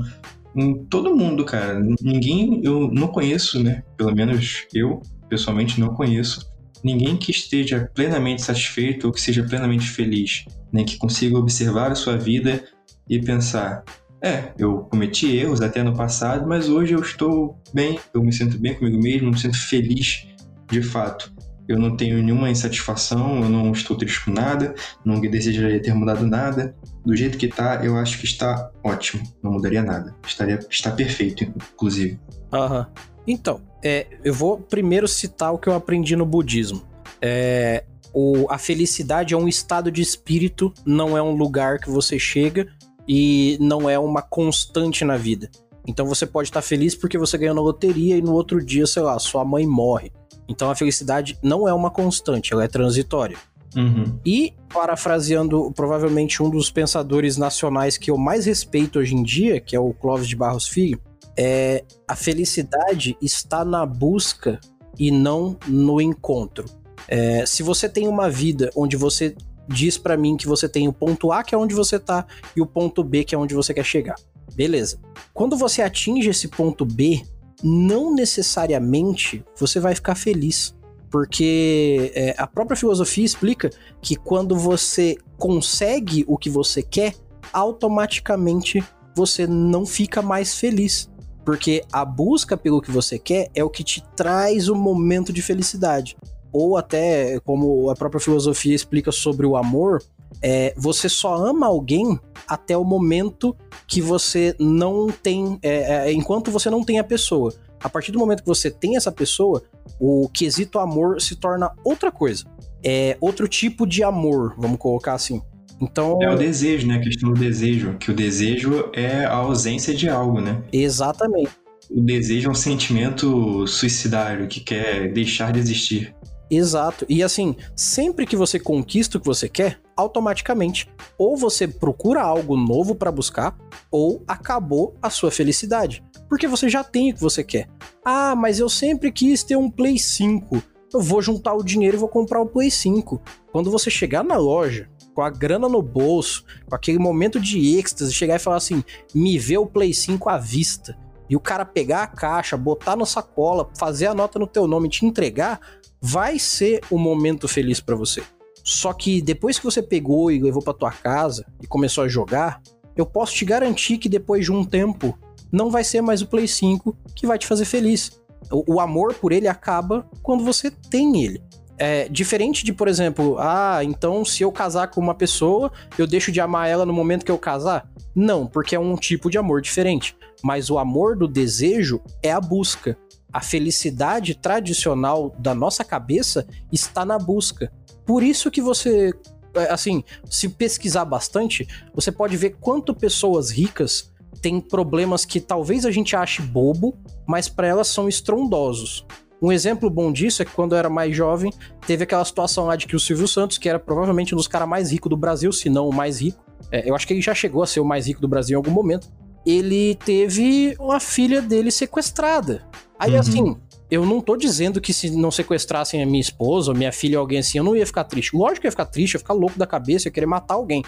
em todo mundo, cara. Ninguém, eu não conheço, né? Pelo menos eu, pessoalmente, não conheço ninguém que esteja plenamente satisfeito ou que seja plenamente feliz, né? que consiga observar a sua vida e pensar: é, eu cometi erros até no passado, mas hoje eu estou bem, eu me sinto bem comigo mesmo, me sinto feliz de fato. Eu não tenho nenhuma insatisfação, eu não estou triste com nada, não desejaria ter mudado nada. Do jeito que está, eu acho que está ótimo, não mudaria nada. Estaria, está perfeito, inclusive. Aham. Uhum. Então, é, eu vou primeiro citar o que eu aprendi no budismo. É, o, a felicidade é um estado de espírito, não é um lugar que você chega e não é uma constante na vida. Então você pode estar feliz porque você ganhou na loteria e no outro dia, sei lá, sua mãe morre. Então a felicidade não é uma constante, ela é transitória. Uhum. E, parafraseando provavelmente um dos pensadores nacionais que eu mais respeito hoje em dia, que é o Clóvis de Barros Filho, é, a felicidade está na busca e não no encontro. É, se você tem uma vida onde você diz para mim que você tem o ponto A, que é onde você tá, e o ponto B, que é onde você quer chegar. Beleza. Quando você atinge esse ponto B, não necessariamente você vai ficar feliz. Porque é, a própria filosofia explica que quando você consegue o que você quer, automaticamente você não fica mais feliz. Porque a busca pelo que você quer é o que te traz o um momento de felicidade. Ou até, como a própria filosofia explica sobre o amor, é, você só ama alguém até o momento que você não tem. É, é, enquanto você não tem a pessoa. A partir do momento que você tem essa pessoa, o quesito amor se torna outra coisa. É outro tipo de amor, vamos colocar assim. Então, é o desejo, né? A questão do desejo. Que o desejo é a ausência de algo, né? Exatamente. O desejo é um sentimento suicidário que quer deixar de existir. Exato. E assim, sempre que você conquista o que você quer, automaticamente, ou você procura algo novo para buscar, ou acabou a sua felicidade. Porque você já tem o que você quer. Ah, mas eu sempre quis ter um Play 5. Eu vou juntar o dinheiro e vou comprar o Play 5. Quando você chegar na loja, com a grana no bolso, com aquele momento de êxtase, chegar e falar assim: me vê o Play 5 à vista. E o cara pegar a caixa, botar na sacola, fazer a nota no teu nome e te entregar, vai ser um momento feliz para você. Só que depois que você pegou e levou para tua casa e começou a jogar, eu posso te garantir que depois de um tempo não vai ser mais o Play 5 que vai te fazer feliz. O, o amor por ele acaba quando você tem ele. É, diferente de, por exemplo, ah, então se eu casar com uma pessoa, eu deixo de amar ela no momento que eu casar? Não, porque é um tipo de amor diferente. Mas o amor do desejo é a busca. A felicidade tradicional da nossa cabeça está na busca. Por isso que você, é, assim, se pesquisar bastante, você pode ver quanto pessoas ricas têm problemas que talvez a gente ache bobo, mas para elas são estrondosos. Um exemplo bom disso é que quando eu era mais jovem, teve aquela situação lá de que o Silvio Santos, que era provavelmente um dos caras mais ricos do Brasil, se não o mais rico, é, eu acho que ele já chegou a ser o mais rico do Brasil em algum momento, ele teve uma filha dele sequestrada. Aí uhum. assim, eu não tô dizendo que se não sequestrassem a minha esposa minha filha ou alguém assim, eu não ia ficar triste. Lógico que eu ia ficar triste, eu ia ficar louco da cabeça, eu ia querer matar alguém.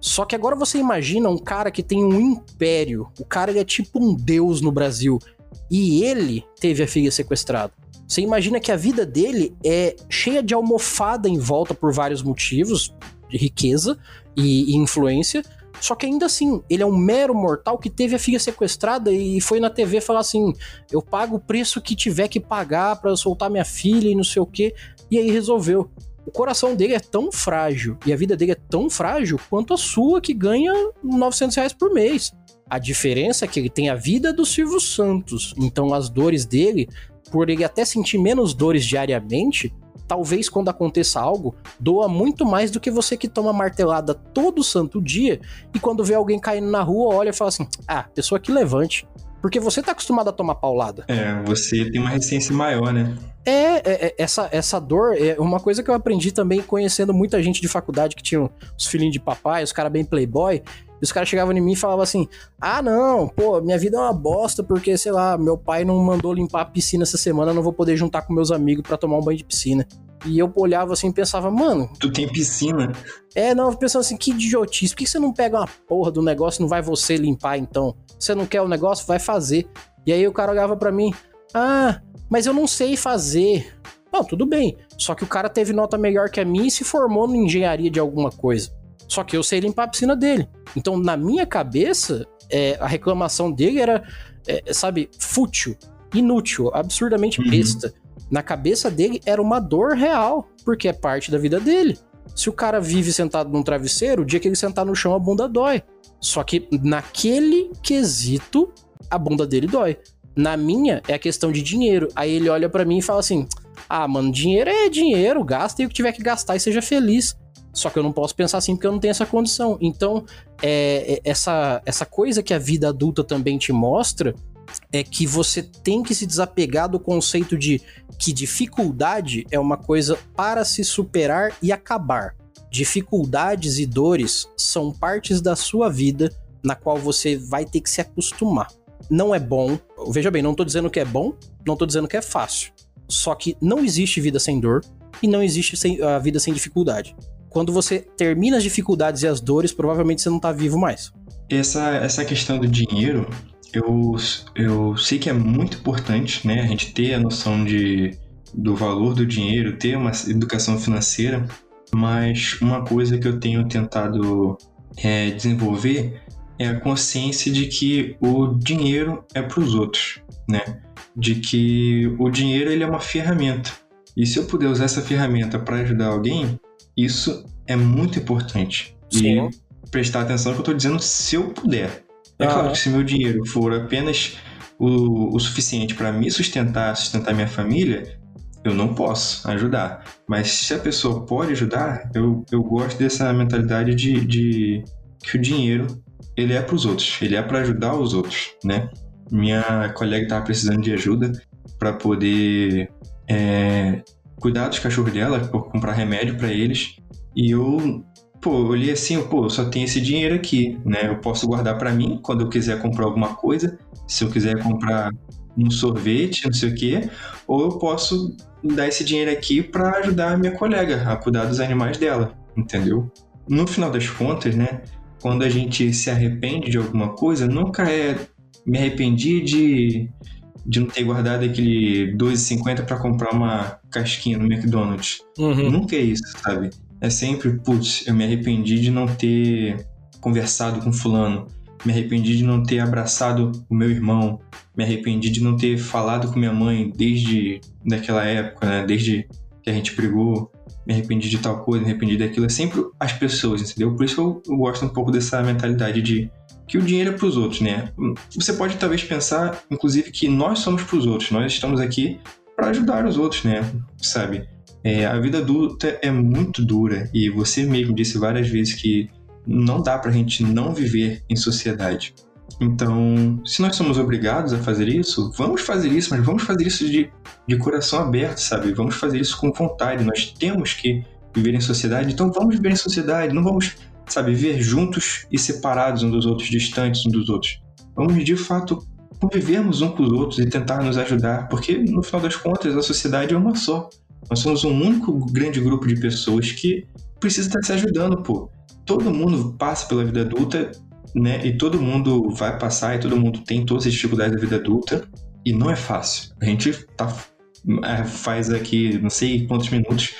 Só que agora você imagina um cara que tem um império. O cara ele é tipo um deus no Brasil. E ele teve a filha sequestrada. Você imagina que a vida dele é cheia de almofada em volta por vários motivos, de riqueza e, e influência. Só que ainda assim, ele é um mero mortal que teve a filha sequestrada e foi na TV falar assim: eu pago o preço que tiver que pagar para soltar minha filha e não sei o que. E aí resolveu. O coração dele é tão frágil e a vida dele é tão frágil quanto a sua, que ganha 900 reais por mês. A diferença é que ele tem a vida do Silvio Santos, então as dores dele por ele até sentir menos dores diariamente, talvez quando aconteça algo, doa muito mais do que você que toma martelada todo santo dia e quando vê alguém caindo na rua, olha e fala assim: ah, pessoa que levante. Porque você tá acostumado a tomar paulada. É, você tem uma resistência maior, né? É, é, é, essa, essa dor é uma coisa que eu aprendi também conhecendo muita gente de faculdade que tinha os filhinhos de papai, os caras bem playboy. E os caras chegavam em mim e falavam assim: Ah, não, pô, minha vida é uma bosta porque, sei lá, meu pai não mandou limpar a piscina essa semana, não vou poder juntar com meus amigos para tomar um banho de piscina. E eu olhava assim e pensava, mano. Tu tem piscina? É, não, pensando assim, que idiotice. Por que você não pega uma porra do negócio e não vai você limpar então? Você não quer o negócio? Vai fazer. E aí o cara olhava para mim: Ah, mas eu não sei fazer. Não, tudo bem. Só que o cara teve nota melhor que a minha e se formou em engenharia de alguma coisa. Só que eu sei limpar a piscina dele. Então, na minha cabeça, é, a reclamação dele era, é, sabe, fútil, inútil, absurdamente uhum. besta. Na cabeça dele era uma dor real, porque é parte da vida dele. Se o cara vive sentado num travesseiro, o dia que ele sentar no chão, a bunda dói. Só que naquele quesito, a bunda dele dói. Na minha, é a questão de dinheiro. Aí ele olha para mim e fala assim: Ah, mano, dinheiro é dinheiro, gasta e o que tiver que gastar e seja feliz. Só que eu não posso pensar assim porque eu não tenho essa condição. Então, é, é, essa, essa coisa que a vida adulta também te mostra é que você tem que se desapegar do conceito de que dificuldade é uma coisa para se superar e acabar. Dificuldades e dores são partes da sua vida na qual você vai ter que se acostumar. Não é bom, veja bem, não tô dizendo que é bom, não tô dizendo que é fácil. Só que não existe vida sem dor e não existe sem, a vida sem dificuldade quando você termina as dificuldades e as dores, provavelmente você não tá vivo mais. Essa, essa questão do dinheiro, eu, eu sei que é muito importante, né? A gente ter a noção de, do valor do dinheiro, ter uma educação financeira, mas uma coisa que eu tenho tentado é, desenvolver é a consciência de que o dinheiro é para os outros, né? De que o dinheiro ele é uma ferramenta. E se eu puder usar essa ferramenta para ajudar alguém, isso é muito importante. Sim. E prestar atenção no que eu estou dizendo se eu puder. É ah. claro que se meu dinheiro for apenas o, o suficiente para me sustentar, sustentar minha família, eu não posso ajudar. Mas se a pessoa pode ajudar, eu, eu gosto dessa mentalidade de, de que o dinheiro ele é para os outros, ele é para ajudar os outros, né? Minha colega estava precisando de ajuda para poder é, cuidar dos cachorros dela, comprar remédio para eles. E eu, pô, olhei assim, pô, eu só tenho esse dinheiro aqui, né? Eu posso guardar para mim quando eu quiser comprar alguma coisa, se eu quiser comprar um sorvete, não sei o quê, ou eu posso dar esse dinheiro aqui para ajudar a minha colega a cuidar dos animais dela, entendeu? No final das contas, né, quando a gente se arrepende de alguma coisa, nunca é me arrependi de de não ter guardado aquele 2,50 para comprar uma casquinha no McDonald's. Uhum. Nunca é isso, sabe? É sempre, putz, eu me arrependi de não ter conversado com fulano. me arrependi de não ter abraçado o meu irmão, me arrependi de não ter falado com minha mãe desde daquela época, né? Desde que a gente brigou, me arrependi de tal coisa, me arrependi daquilo. É sempre as pessoas, entendeu? Por isso eu, eu gosto um pouco dessa mentalidade de que o dinheiro é para os outros, né? Você pode talvez pensar, inclusive, que nós somos para os outros, nós estamos aqui para ajudar os outros, né? Sabe? É, a vida adulta é muito dura e você mesmo disse várias vezes que não dá para a gente não viver em sociedade. Então, se nós somos obrigados a fazer isso, vamos fazer isso, mas vamos fazer isso de, de coração aberto, sabe? Vamos fazer isso com vontade. Nós temos que viver em sociedade, então vamos viver em sociedade, não vamos sabe, viver juntos e separados um dos outros, distantes um dos outros. Vamos, de fato, convivermos um com os outros e tentar nos ajudar, porque, no final das contas, a sociedade é uma só. Nós somos um único grande grupo de pessoas que precisa estar se ajudando, pô. Todo mundo passa pela vida adulta, né? E todo mundo vai passar e todo mundo tem todas as dificuldades da vida adulta. E não é fácil. A gente tá, é, faz aqui não sei quantos minutos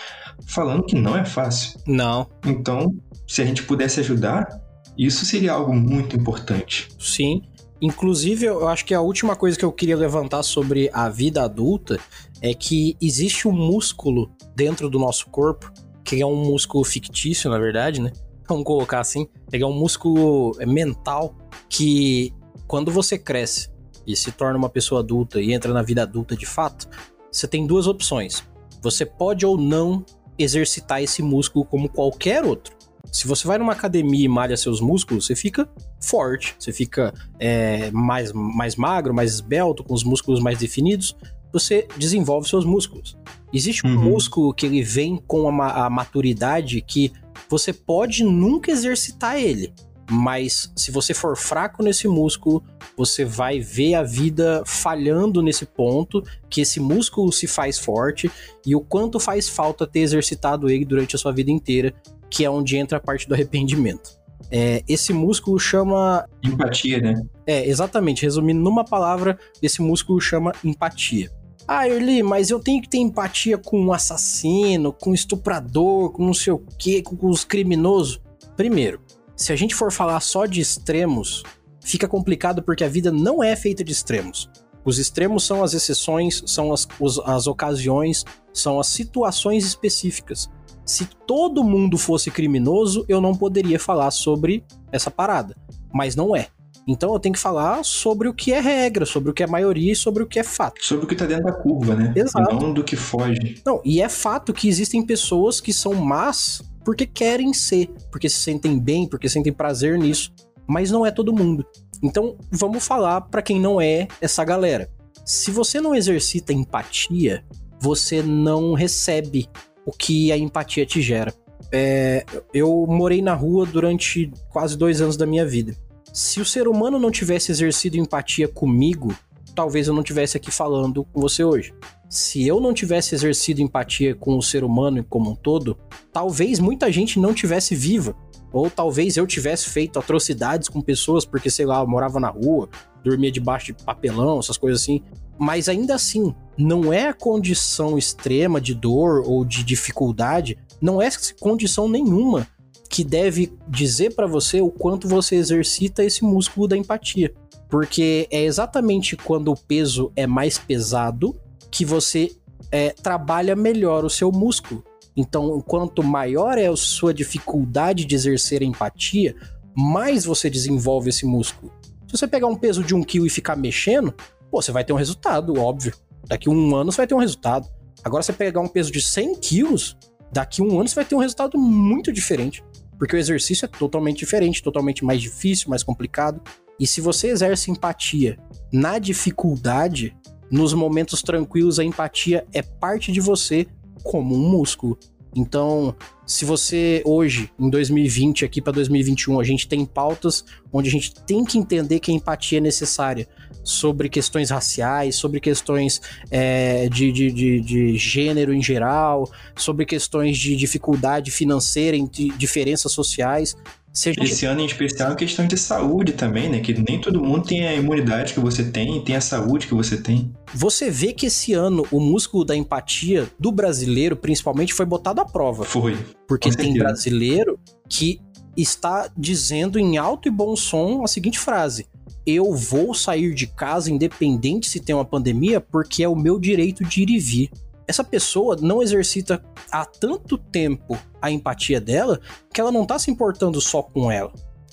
falando que não é fácil. Não. Então, se a gente pudesse ajudar, isso seria algo muito importante. Sim. Inclusive, eu acho que a última coisa que eu queria levantar sobre a vida adulta é que existe um músculo dentro do nosso corpo, que é um músculo fictício, na verdade, né? Vamos colocar assim. Ele é um músculo mental que, quando você cresce e se torna uma pessoa adulta e entra na vida adulta de fato, você tem duas opções. Você pode ou não exercitar esse músculo como qualquer outro. Se você vai numa academia e malha seus músculos, você fica forte, você fica é, mais, mais magro, mais esbelto, com os músculos mais definidos, você desenvolve seus músculos. Existe um uhum. músculo que ele vem com a, a maturidade que você pode nunca exercitar ele, mas se você for fraco nesse músculo, você vai ver a vida falhando nesse ponto, que esse músculo se faz forte e o quanto faz falta ter exercitado ele durante a sua vida inteira que é onde entra a parte do arrependimento. É, esse músculo chama. Empatia, né? É, exatamente. Resumindo numa palavra, esse músculo chama empatia. Ah, Erli, mas eu tenho que ter empatia com um assassino, com um estuprador, com não sei o quê, com os criminosos. Primeiro, se a gente for falar só de extremos, fica complicado porque a vida não é feita de extremos. Os extremos são as exceções, são as, as ocasiões, são as situações específicas se todo mundo fosse criminoso, eu não poderia falar sobre essa parada. Mas não é. Então eu tenho que falar sobre o que é regra, sobre o que é maioria e sobre o que é fato. Sobre o que tá dentro da curva, né? Exato. Não do que foge. Não, e é fato que existem pessoas que são más porque querem ser, porque se sentem bem, porque sentem prazer nisso. Mas não é todo mundo. Então vamos falar para quem não é essa galera. Se você não exercita empatia, você não recebe o que a empatia te gera. É, eu morei na rua durante quase dois anos da minha vida. Se o ser humano não tivesse exercido empatia comigo, talvez eu não tivesse aqui falando com você hoje. Se eu não tivesse exercido empatia com o ser humano como um todo, talvez muita gente não tivesse viva. Ou talvez eu tivesse feito atrocidades com pessoas porque, sei lá, eu morava na rua, dormia debaixo de papelão, essas coisas assim. Mas ainda assim, não é a condição extrema de dor ou de dificuldade, não é condição nenhuma que deve dizer para você o quanto você exercita esse músculo da empatia. Porque é exatamente quando o peso é mais pesado que você é, trabalha melhor o seu músculo. Então, quanto maior é a sua dificuldade de exercer empatia, mais você desenvolve esse músculo. Se você pegar um peso de um quilo e ficar mexendo, pô, você vai ter um resultado, óbvio. Daqui um ano você vai ter um resultado. Agora, você pegar um peso de 100 quilos, daqui um ano você vai ter um resultado muito diferente. Porque o exercício é totalmente diferente, totalmente mais difícil, mais complicado. E se você exerce empatia na dificuldade, nos momentos tranquilos, a empatia é parte de você como um músculo. Então, se você hoje, em 2020, aqui para 2021, a gente tem pautas onde a gente tem que entender que a empatia é necessária sobre questões raciais, sobre questões é, de, de, de, de, gênero em geral, sobre questões de dificuldade financeira, de diferenças sociais. Esse ano em especial é questão de saúde também, né? Que nem todo mundo tem a imunidade que você tem, tem a saúde que você tem. Você vê que esse ano o músculo da empatia do brasileiro, principalmente, foi botado à prova. Foi. Porque tem brasileiro que está dizendo em alto e bom som a seguinte frase: Eu vou sair de casa independente se tem uma pandemia, porque é o meu direito de ir e vir. Essa pessoa não exercita há tanto tempo a empatia dela que ela não tá se importando só com ela.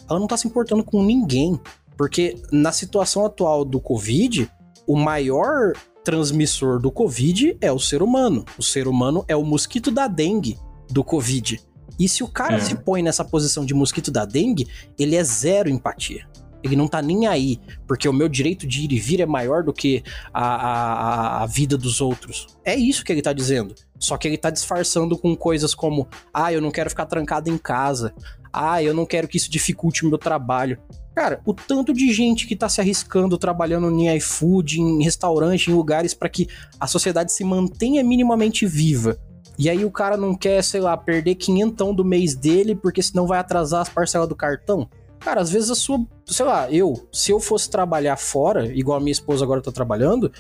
Ela não tá se importando com ninguém. Porque na situação atual do Covid, o maior transmissor do Covid é o ser humano. O ser humano é o mosquito da dengue do Covid. E se o cara é. se põe nessa posição de mosquito da dengue, ele é zero empatia. Ele não tá nem aí, porque o meu direito de ir e vir é maior do que a, a, a vida dos outros. É isso que ele tá dizendo. Só que ele tá disfarçando com coisas como: ah, eu não quero ficar trancado em casa. Ah, eu não quero que isso dificulte o meu trabalho. Cara, o tanto de gente que tá se arriscando trabalhando em iFood, em restaurante, em lugares para que a sociedade se mantenha minimamente viva. E aí o cara não quer, sei lá, perder quinhentão do mês dele, porque senão vai atrasar as parcelas do cartão. Cara, às vezes a sua, sei lá, eu, se eu fosse trabalhar fora, igual a minha esposa agora tá trabalhando,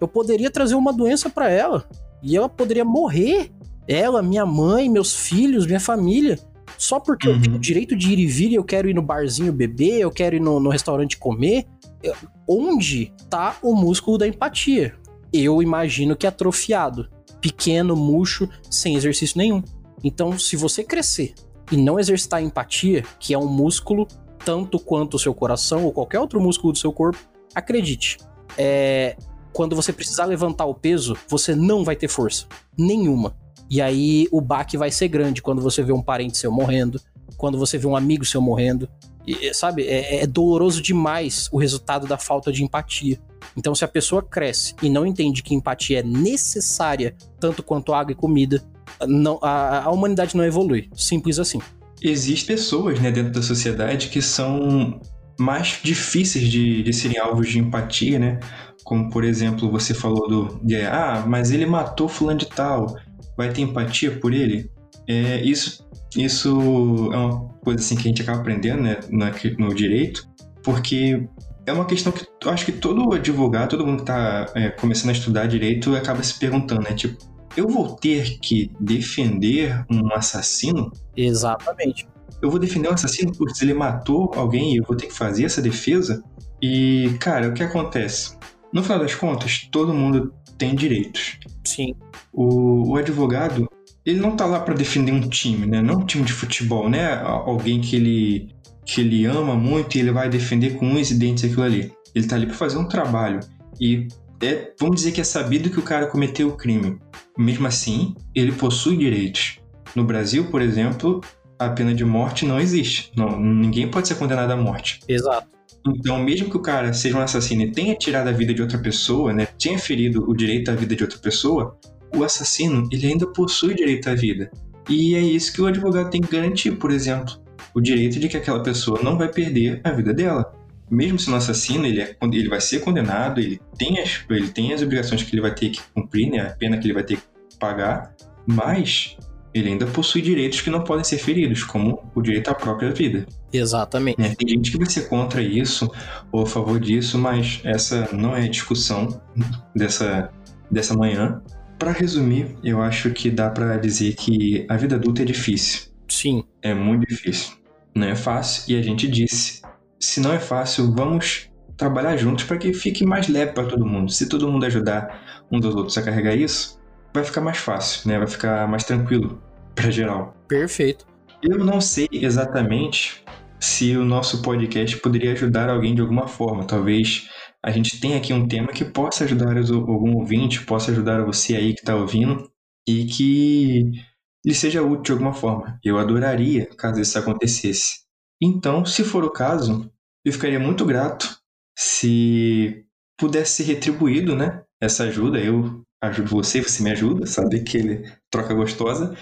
eu poderia trazer uma doença para ela. E ela poderia morrer. Ela, minha mãe, meus filhos, minha família. Só porque uhum. eu tenho o direito de ir e vir e eu quero ir no barzinho beber, eu quero ir no, no restaurante comer. Onde tá o músculo da empatia? Eu imagino que atrofiado. Pequeno, murcho, sem exercício nenhum. Então, se você crescer e não exercitar a empatia, que é um músculo tanto quanto o seu coração ou qualquer outro músculo do seu corpo, acredite, é, quando você precisar levantar o peso, você não vai ter força nenhuma. E aí o baque vai ser grande quando você vê um parente seu morrendo, quando você vê um amigo seu morrendo. E, sabe, é, é doloroso demais o resultado da falta de empatia. Então, se a pessoa cresce e não entende que empatia é necessária tanto quanto água e comida, não, a, a humanidade não evolui. Simples assim. Existem pessoas né, dentro da sociedade que são mais difíceis de, de serem alvos de empatia, né? Como, por exemplo, você falou do. De, ah, mas ele matou fulano de tal vai ter empatia por ele, é, isso, isso é uma coisa assim que a gente acaba aprendendo né, no direito, porque é uma questão que eu acho que todo advogado, todo mundo que está é, começando a estudar direito acaba se perguntando, né? Tipo, eu vou ter que defender um assassino? Exatamente. Eu vou defender um assassino porque ele matou alguém e eu vou ter que fazer essa defesa? E, cara, o que acontece? No final das contas, todo mundo tem direitos. Sim. O, o advogado, ele não tá lá para defender um time, né? Não um time de futebol, né? Alguém que ele, que ele ama muito e ele vai defender com unhas e dentes aquilo ali. Ele tá ali para fazer um trabalho. E é, vamos dizer que é sabido que o cara cometeu o crime. Mesmo assim, ele possui direitos. No Brasil, por exemplo, a pena de morte não existe. Não, ninguém pode ser condenado à morte. Exato. Então, mesmo que o cara seja um assassino e tenha tirado a vida de outra pessoa, né, tenha ferido o direito à vida de outra pessoa, o assassino ele ainda possui direito à vida. E é isso que o advogado tem que garantir, por exemplo, o direito de que aquela pessoa não vai perder a vida dela. Mesmo sendo assassino, ele, é, ele vai ser condenado, ele tem, as, ele tem as obrigações que ele vai ter que cumprir, né, a pena que ele vai ter que pagar, mas ele ainda possui direitos que não podem ser feridos, como o direito à própria vida. Exatamente. É, tem gente que vai ser contra isso ou a favor disso, mas essa não é a discussão dessa, dessa manhã. Para resumir, eu acho que dá para dizer que a vida adulta é difícil. Sim. É muito difícil. Não é fácil e a gente disse: se não é fácil, vamos trabalhar juntos para que fique mais leve para todo mundo. Se todo mundo ajudar um dos outros a carregar isso, vai ficar mais fácil, né? Vai ficar mais tranquilo para geral. Perfeito. Eu não sei exatamente se o nosso podcast poderia ajudar alguém de alguma forma. Talvez a gente tenha aqui um tema que possa ajudar algum ouvinte, possa ajudar você aí que está ouvindo e que lhe seja útil de alguma forma. Eu adoraria caso isso acontecesse. Então, se for o caso, eu ficaria muito grato se pudesse ser retribuído, né? Essa ajuda. Eu ajudo você, você me ajuda, sabe? Que ele troca gostosa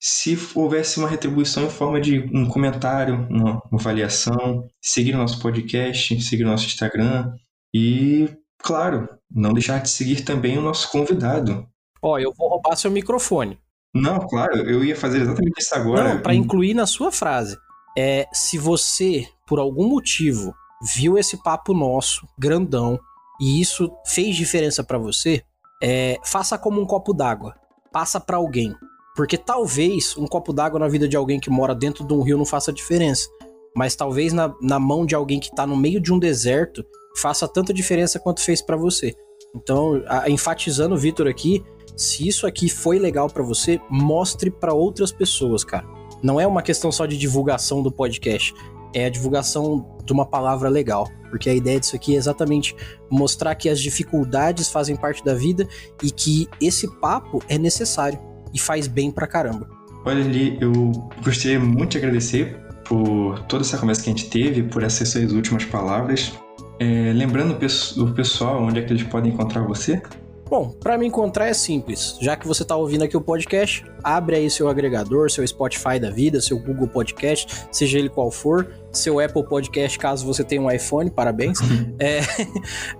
se houvesse uma retribuição em forma de um comentário, uma, uma avaliação, seguir o nosso podcast, seguir o nosso Instagram e, claro, não deixar de seguir também o nosso convidado. Ó, oh, eu vou roubar seu microfone. Não, claro, eu ia fazer exatamente isso agora. Não, para incluir na sua frase. É, se você, por algum motivo, viu esse papo nosso, grandão, e isso fez diferença para você, é, faça como um copo d'água. Passa para alguém Porque talvez um copo d'água na vida de alguém que mora dentro de um rio não faça diferença. Mas talvez na, na mão de alguém que tá no meio de um deserto faça tanta diferença quanto fez para você. Então, a, enfatizando o Vitor aqui, se isso aqui foi legal para você, mostre para outras pessoas, cara. Não é uma questão só de divulgação do podcast, é a divulgação de uma palavra legal. Porque a ideia disso aqui é exatamente mostrar que as dificuldades fazem parte da vida e que esse papo é necessário e faz bem pra caramba. Olha ali, eu gostaria muito de agradecer por toda essa conversa que a gente teve, por essas suas últimas palavras. É, lembrando o pessoal onde é que eles podem encontrar você? Bom, para me encontrar é simples. Já que você está ouvindo aqui o podcast, abre aí seu agregador, seu Spotify da vida, seu Google Podcast, seja ele qual for, seu Apple Podcast, caso você tenha um iPhone, parabéns. é,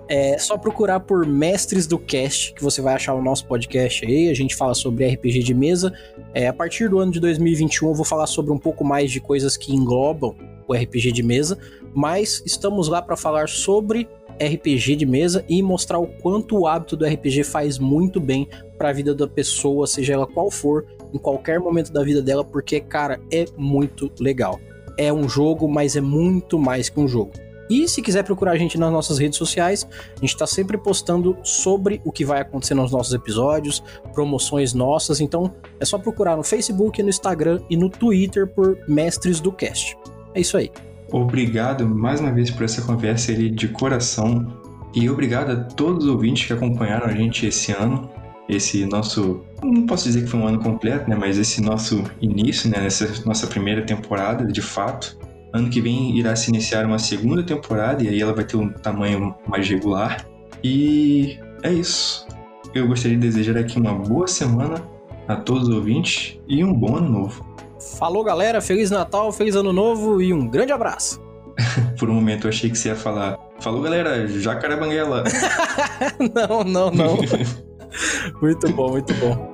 é só procurar por Mestres do Cast, que você vai achar o nosso podcast aí. A gente fala sobre RPG de mesa. É, a partir do ano de 2021, eu vou falar sobre um pouco mais de coisas que englobam o RPG de mesa, mas estamos lá para falar sobre RPG de mesa e mostrar o quanto o hábito do RPG faz muito bem para a vida da pessoa, seja ela qual for, em qualquer momento da vida dela, porque, cara, é muito legal. É um jogo, mas é muito mais que um jogo. E se quiser procurar a gente nas nossas redes sociais, a gente está sempre postando sobre o que vai acontecer nos nossos episódios, promoções nossas. Então é só procurar no Facebook, no Instagram e no Twitter por Mestres do Cast. É isso aí. Obrigado mais uma vez por essa conversa ali de coração e obrigado a todos os ouvintes que acompanharam a gente esse ano, esse nosso, não posso dizer que foi um ano completo, né, mas esse nosso início, né, nessa nossa primeira temporada, de fato. Ano que vem irá se iniciar uma segunda temporada e aí ela vai ter um tamanho mais regular. E é isso. Eu gostaria de desejar aqui uma boa semana a todos os ouvintes e um bom ano novo. Falou, galera. Feliz Natal, feliz Ano Novo e um grande abraço. Por um momento eu achei que você ia falar. Falou, galera, jacaré banguela. não, não, não. muito bom, muito bom.